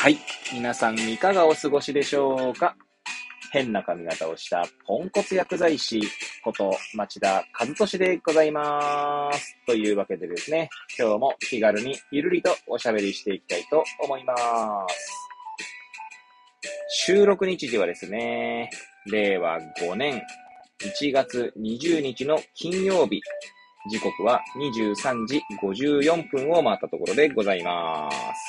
はい。皆さんいかがお過ごしでしょうか？変な髪型をしたポンコツ薬剤師こと町田和俊でございます。というわけでですね、今日も気軽にゆるりとおしゃべりしていきたいと思いまーす。収録日時はですね、令和5年1月20日の金曜日、時刻は23時54分を回ったところでございます。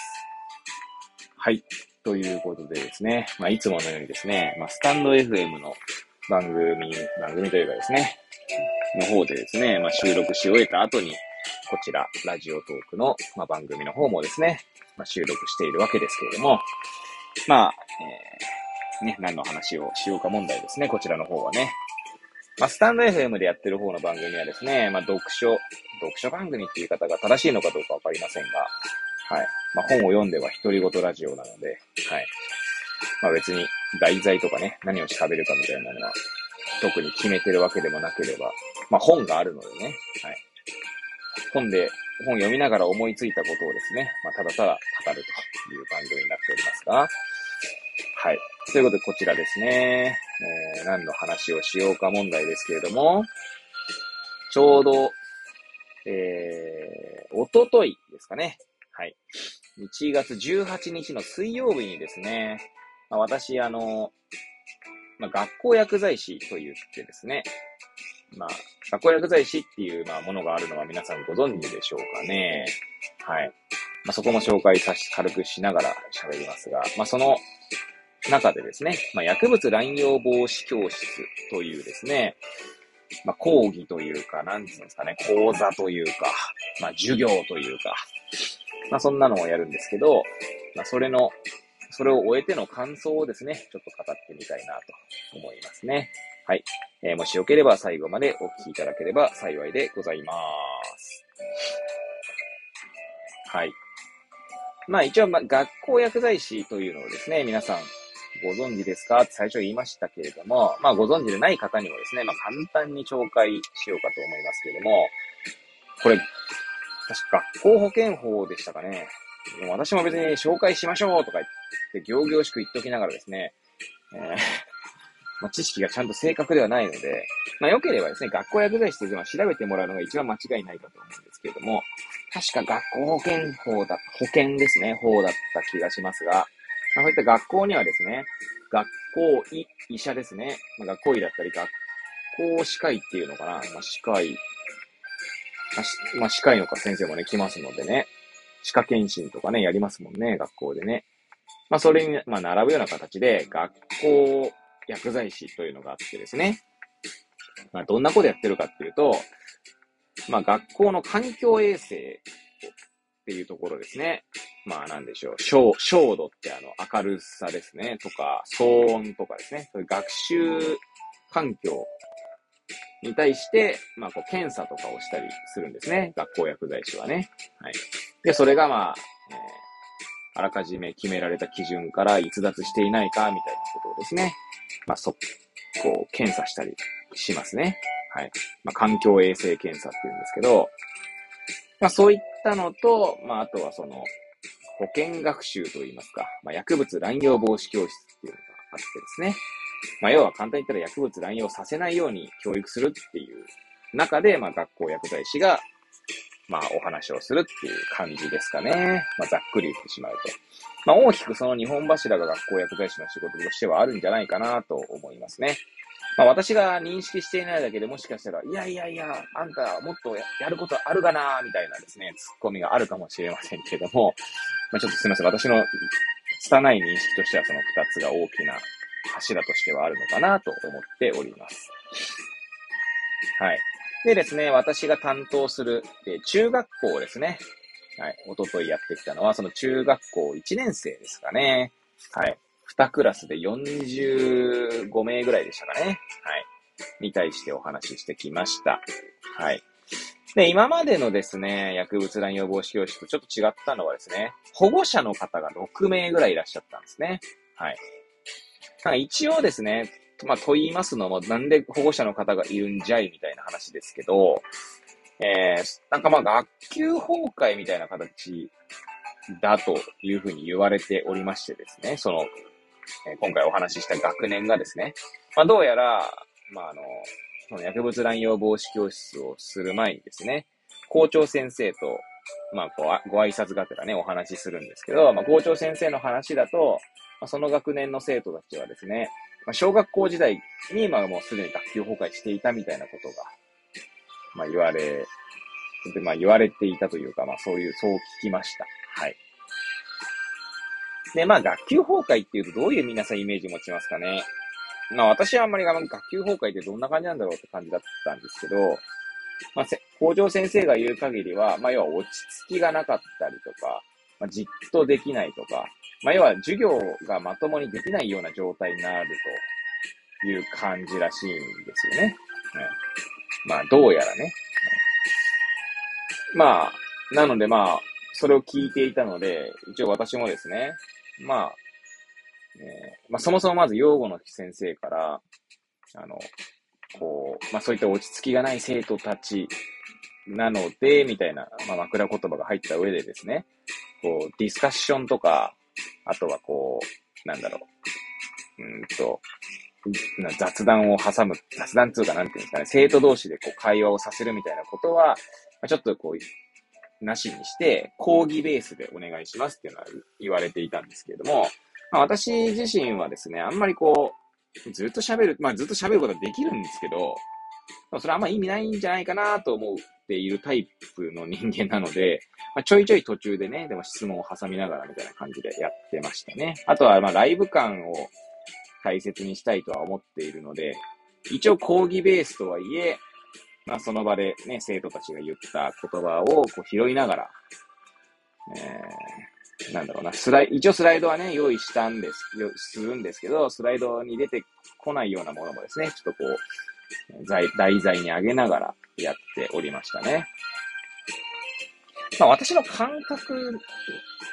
はい。ということでですね、まあ、いつものようにですね、まあ、スタンド FM の番組、番組というかですね、の方でですね、まあ、収録し終えた後に、こちら、ラジオトークの、まあ、番組の方もですね、まあ、収録しているわけですけれども、まあ、えー、ね、何の話をしようか問題ですね、こちらの方はね。まあ、スタンド FM でやってる方の番組はですね、まあ、読書、読書番組っていう方が正しいのかどうかわかりませんが、はい。まあ、本を読んでは独り言ラジオなので、はい。まあ、別に題材とかね、何を喋るかみたいなのは、特に決めてるわけでもなければ、まあ、本があるのでね、はい。本で、本読みながら思いついたことをですね、まあ、ただただ語るという番組になっておりますが、はい。ということで、こちらですね、えー、何の話をしようか問題ですけれども、ちょうど、えー、おとといですかね。はい。1月18日の水曜日にですね、まあ、私、あの、まあ、学校薬剤師と言ってですね、まあ、学校薬剤師っていう、まあ、ものがあるのは皆さんご存知でしょうかね。はい。まあ、そこも紹介さし、軽くしながら喋りますが、まあ、その中でですね、まあ、薬物乱用防止教室というですね、まあ、講義というか、なんつうんですかね、講座というか、まあ、授業というか、まあ、そんなのをやるんですけど、まあ、それの、それを終えての感想をですね、ちょっと語ってみたいなと思いますね。はい。えー、もしよければ最後までお聞きいただければ幸いでございます。はい。まあ一応、まあ、学校薬剤師というのをですね、皆さんご存知ですかって最初言いましたけれども、まあご存知でない方にもですね、まあ簡単に紹介しようかと思いますけれども、これ、確か学校保健法でしたかね。私も別に紹介しましょうとか言って、行々しく言っておきながらですね、えー まあ、知識がちゃんと正確ではないので、まあ、良ければですね、学校薬剤師というのは調べてもらうのが一番間違いないかと思うんですけれども、確か学校保健法だ、保健ですね、法だった気がしますが、まあ、そういった学校にはですね、学校医、医者ですね、まあ、学校医だったり、学校歯科医っていうのかな、まあ、歯科医、まあ、まあ、歯科医の先生もね、来ますのでね、歯科検診とかね、やりますもんね、学校でね。まあ、それに、まあ、並ぶような形で、学校薬剤師というのがあってですね。まあ、どんなことやってるかっていうと、まあ、学校の環境衛生っていうところですね。まあ、なんでしょう。照照度ってあの、明るさですね。とか、騒音とかですね。そういう学習環境に対して、まあ、こう、検査とかをしたりするんですね。学校薬剤師はね。はい。で、それがまあ、えーあらかじめ決められた基準から逸脱していないか、みたいなことをですね。まあ、そ、こう、検査したりしますね。はい。まあ、環境衛生検査って言うんですけど、まあ、そういったのと、まあ、あとはその、保健学習といいますか、まあ、薬物乱用防止教室っていうのがあってですね。まあ、要は簡単に言ったら薬物乱用させないように教育するっていう中で、まあ、学校薬剤師が、まあ、お話をするっていう感じですかね。まあ、ざっくり言ってしまうと。まあ、大きくその日本柱が学校薬剤師の仕事としてはあるんじゃないかなと思いますね。まあ、私が認識していないだけでもしかしたら、いやいやいや、あんたもっとやることあるかなみたいなですね、ツッコミがあるかもしれませんけども、まあ、ちょっとすみません。私の拙い認識としてはその二つが大きな柱としてはあるのかなと思っております。はい。でですね、私が担当する、え中学校ですね。はい。おとといやってきたのは、その中学校1年生ですかね。はい。2クラスで45名ぐらいでしたかね。はい。に対してお話ししてきました。はい。で、今までのですね、薬物乱用防止教室とちょっと違ったのはですね、保護者の方が6名ぐらいいらっしゃったんですね。はい。なんか一応ですね、まあ、と言いますのも、なんで保護者の方がいるんじゃいみたいな話ですけど、えー、なんかまあ学級崩壊みたいな形だというふうに言われておりましてですね、その、え今回お話しした学年がですね、まあ、どうやら、まあ、あの、その薬物乱用防止教室をする前にですね、校長先生と、まあ、こう、ご挨拶がてらね、お話しするんですけど、まあ、校長先生の話だと、まあ、その学年の生徒たちはですね、まあ、小学校時代に、ま、もうすでに学級崩壊していたみたいなことが、まあ、言われ、で、まあ、言われていたというか、まあ、そういう、そう聞きました。はい。で、まあ、学級崩壊っていうとどういう皆さんイメージ持ちますかね？まあ、私はあんまり学級崩壊ってどんな感じなんだろうって感じだったんですけど、まあ、校長先生が言う限りは、まあ、要は落ち着きがなかったりとか、まあ、じっとできないとか、まあ、要は授業がまともにできないような状態になるという感じらしいんですよね。まあ、どうやらね。まあ、なのでまあ、それを聞いていたので、一応私もですね、まあ、えー、まあ、そもそもまず養護の先生から、あの、こう、まあ、そういった落ち着きがない生徒たちなので、みたいな、まあ、枕言葉が入った上でですね、こう、ディスカッションとか、あとはこう、なんだろう、うんと、雑談を挟む、雑談つうかなんていうんですかね、生徒同士でこう会話をさせるみたいなことは、ちょっとこう、なしにして、講義ベースでお願いしますっていうのは言われていたんですけれども、まあ、私自身はですね、あんまりこう、ずっと喋る、まあずっと喋ることはできるんですけど、それあんま意味ないんじゃないかなと思っているタイプの人間なので、まあ、ちょいちょい途中でね、でも質問を挟みながらみたいな感じでやってましたね。あとは、まライブ感を大切にしたいとは思っているので、一応講義ベースとはいえ、まあ、その場でね、生徒たちが言った言葉をこう拾いながら、えー、なんだろうな、スライ、一応スライドはね、用意したんです、するんですけど、スライドに出てこないようなものもですね、ちょっとこう、題材に上げながらやっておりましたね。まあ私の感覚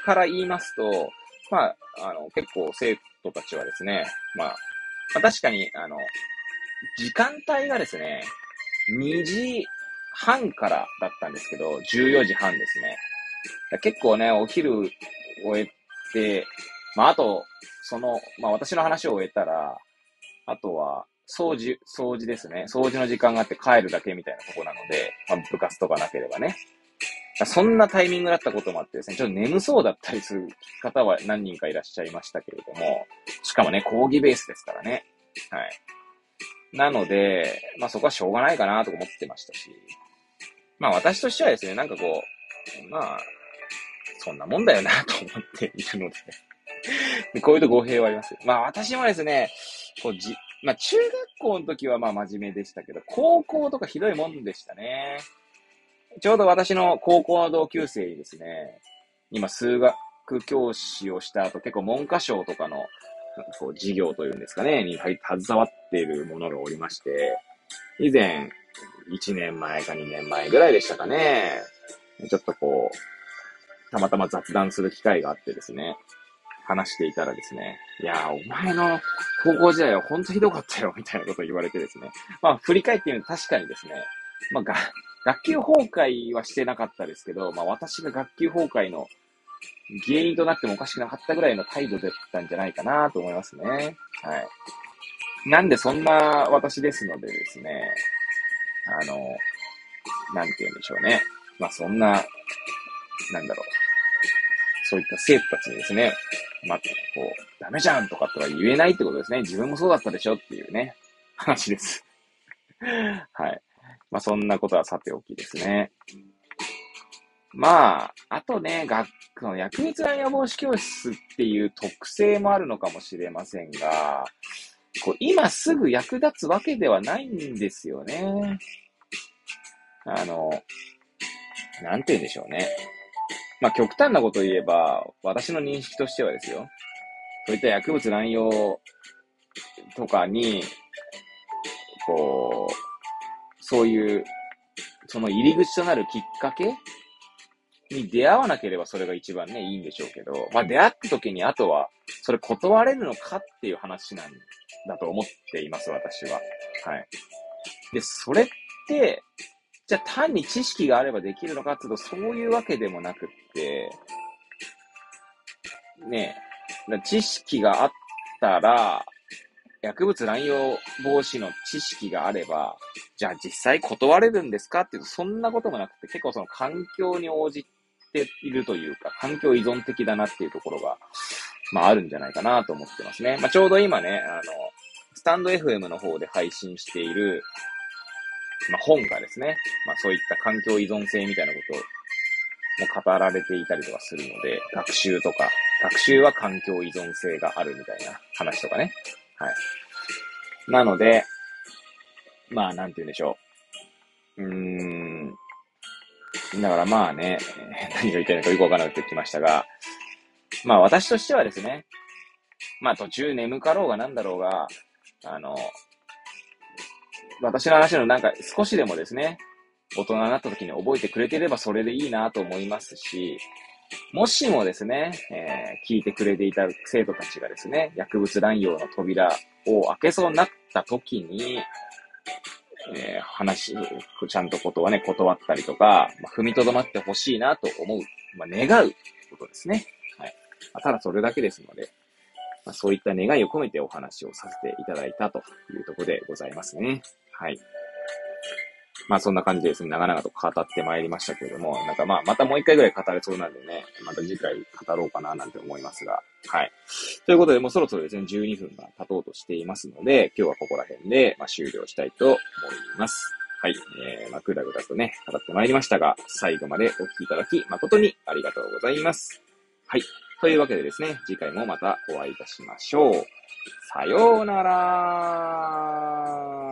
から言いますと、まあ、あの、結構生徒たちはですね、まあ、まあ、確かに、あの、時間帯がですね、2時半からだったんですけど、14時半ですね。結構ね、お昼終えて、まあ、あと、その、まあ、私の話を終えたら、あとは、掃除、掃除ですね。掃除の時間があって帰るだけみたいなとこなので、まあ、部活とかなければね。そんなタイミングだったこともあってですね、ちょっと眠そうだったりする方は何人かいらっしゃいましたけれども、しかもね、講義ベースですからね。はい。なので、まあそこはしょうがないかなと思ってましたし、まあ私としてはですね、なんかこう、まあ、そんなもんだよなと思っているので こういうと語弊はありますまあ私もですね、こうじ、まあ中学校の時はまあ真面目でしたけど、高校とかひどいもんでしたね。ちょうど私の高校の同級生にですね、今数学教師をした後結構文科省とかのこう事業というんですかね、に携わっているものがおりまして、以前、1年前か2年前ぐらいでしたかね、ちょっとこう、たまたま雑談する機会があってですね、話していたらですね、いやお前の高校時代はほんとひどかったよ、みたいなことを言われてですね。まあ、振り返ってみると確かにですね、まあ、が、学級崩壊はしてなかったですけど、まあ、私が学級崩壊の原因となってもおかしくなかったぐらいの態度だったんじゃないかなと思いますね。はい。なんでそんな私ですのでですね、あの、なんて言うんでしょうね。まあそんな、なんだろう。そういった生徒たちにですね、まあ、こう、ダメじゃんとかとは言えないってことですね。自分もそうだったでしょっていうね、話です。はい。まあそんなことはさておきですね。まあ、あとね、学の薬物乱用防止教室っていう特性もあるのかもしれませんが、こう今すぐ役立つわけではないんですよね。あの、なんて言うんでしょうね。まあ極端なこと言えば、私の認識としてはですよ。そういった薬物乱用とかに、こう、そういう、その入り口となるきっかけに出会わなければそれが一番ね、いいんでしょうけど、まあ出会った時にあとは、それ断れるのかっていう話なんだと思っています、私は。はい。で、それって、じゃあ単に知識があればできるのかっていうと、そういうわけでもなくって、ねえ、知識があったら、薬物乱用防止の知識があれば、じゃあ実際断れるんですかっていうと、そんなこともなくて、結構その環境に応じているというか、環境依存的だなっていうところが、まああるんじゃないかなと思ってますね。まあちょうど今ね、あの、スタンド FM の方で配信している、まあ本がですね、まあそういった環境依存性みたいなことも語られていたりとかするので、学習とか、学習は環境依存性があるみたいな話とかね。はい。なので、まあ、なんて言うんでしょう。うーん。だからまあね、何が言いたいのかよくわからなくなってきましたが、まあ私としてはですね、まあ途中眠かろうがなんだろうが、あの、私の話のなんか少しでもですね、大人になった時に覚えてくれてればそれでいいなと思いますし、もしもですね、えー、聞いてくれていた生徒たちがですね、薬物乱用の扉を開けそうになった時に、えー、話、ちゃんとことはね、断ったりとか、まあ、踏みとどまってほしいなと思う、まあ、願うことですね。はい。まあ、ただそれだけですので、ま、そういった願いを込めてお話をさせていただいたというところでございますね。はい。まあそんな感じでですね、長々と語ってまいりましたけれども、なんかまあまたもう一回ぐらい語れそうなんでね、また次回語ろうかななんて思いますが、はい。ということで、もうそろそろですね、12分が経とうとしていますので、今日はここら辺で、まあ、終了したいと思います。はい。えー、まあ、ぐだぐだとね、語ってまいりましたが、最後までお聞きいただき、誠にありがとうございます。はい。というわけでですね、次回もまたお会いいたしましょう。さようなら